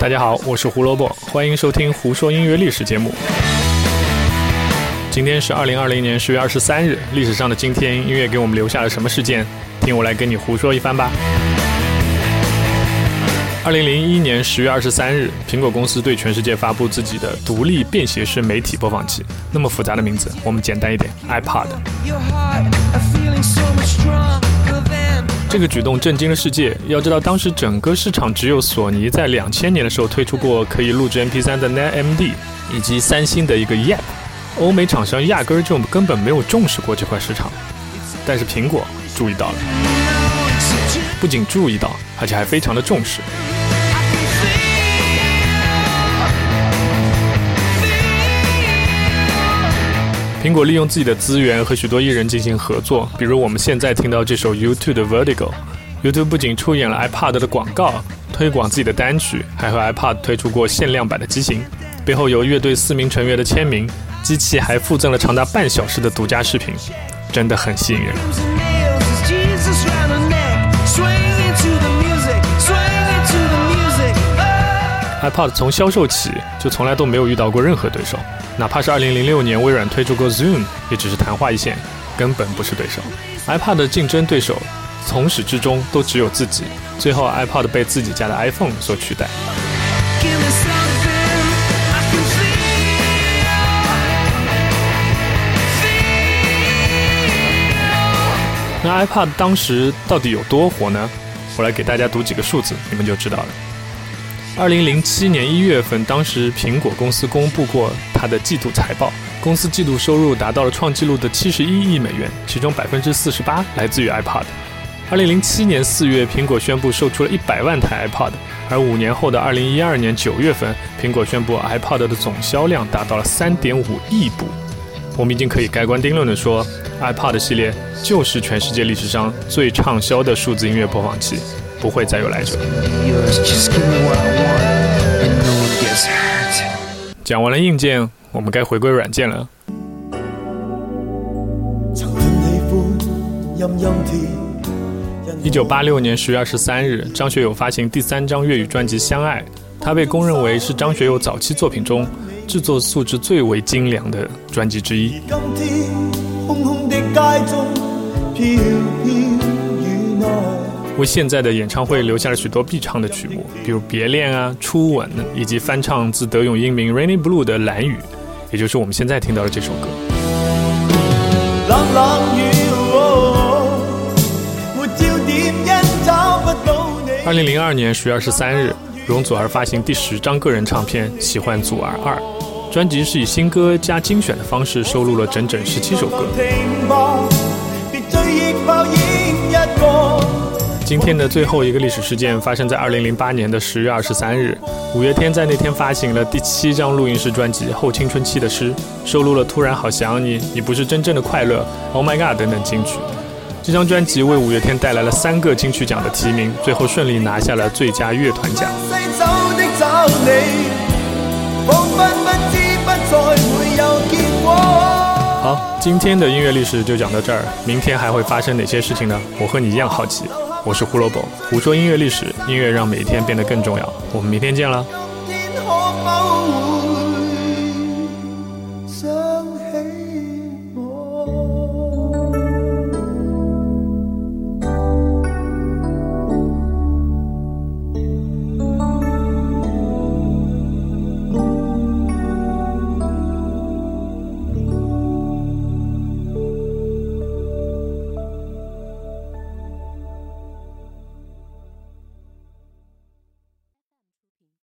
大家好，我是胡萝卜，欢迎收听《胡说音乐历史》节目。今天是二零二零年十月二十三日，历史上的今天，音乐给我们留下了什么事件？听我来跟你胡说一番吧。二零零一年十月二十三日，苹果公司对全世界发布自己的独立便携式媒体播放器。那么复杂的名字，我们简单一点，iPod。这个举动震惊了世界。要知道，当时整个市场只有索尼在两千年的时候推出过可以录制 MP3 的 NetMD，以及三星的一个 Yap。欧美厂商压根儿就根本没有重视过这块市场。但是苹果注意到了，不仅注意到，而且还非常的重视。苹果利用自己的资源和许多艺人进行合作，比如我们现在听到这首 YouTube 的 Vertigo。YouTube 不仅出演了 iPad 的广告，推广自己的单曲，还和 iPad 推出过限量版的机型，背后有乐队四名成员的签名，机器还附赠了长达半小时的独家视频，真的很吸引人。iPod 从销售起就从来都没有遇到过任何对手，哪怕是2006年微软推出过 Zoom，也只是昙花一现，根本不是对手。iPod 的竞争对手从始至终都只有自己，最后 iPod 被自己家的 iPhone 所取代。那 iPod 当时到底有多火呢？我来给大家读几个数字，你们就知道了。二零零七年一月份，当时苹果公司公布过它的季度财报，公司季度收入达到了创纪录的七十一亿美元，其中百分之四十八来自于 iPod。二零零七年四月，苹果宣布售出了一百万台 iPod，而五年后的二零一二年九月份，苹果宣布 iPod 的总销量达到了三点五亿部。我们已经可以盖棺定论地说，iPod 系列就是全世界历史上最畅销的数字音乐播放器。不会再有来者。讲完了硬件，我们该回归软件了。一九八六年十月二十三日，张学友发行第三张粤语专辑《相爱》，他被公认为是张学友早期作品中制作素质最为精良的专辑之一。为现在的演唱会留下了许多必唱的曲目，比如《别恋》啊、《初吻》，以及翻唱自德永英明《Rainy Blue》的《蓝雨》，也就是我们现在听到的这首歌。二零零二年十月二十三日，容祖儿发行第十张个人唱片《喜欢祖儿二》，专辑是以新歌加精选的方式收录了整整十七首歌。今天的最后一个历史事件发生在二零零八年的十月二十三日，五月天在那天发行了第七张录音室专辑《后青春期的诗》，收录了《突然好想你》《你不是真正的快乐》《Oh My God》等等金曲。这张专辑为五月天带来了三个金曲奖的提名，最后顺利拿下了最佳乐团奖。好，今天的音乐历史就讲到这儿，明天还会发生哪些事情呢？我和你一样好奇。我是胡萝卜，胡说音乐历史，音乐让每一天变得更重要。我们明天见了。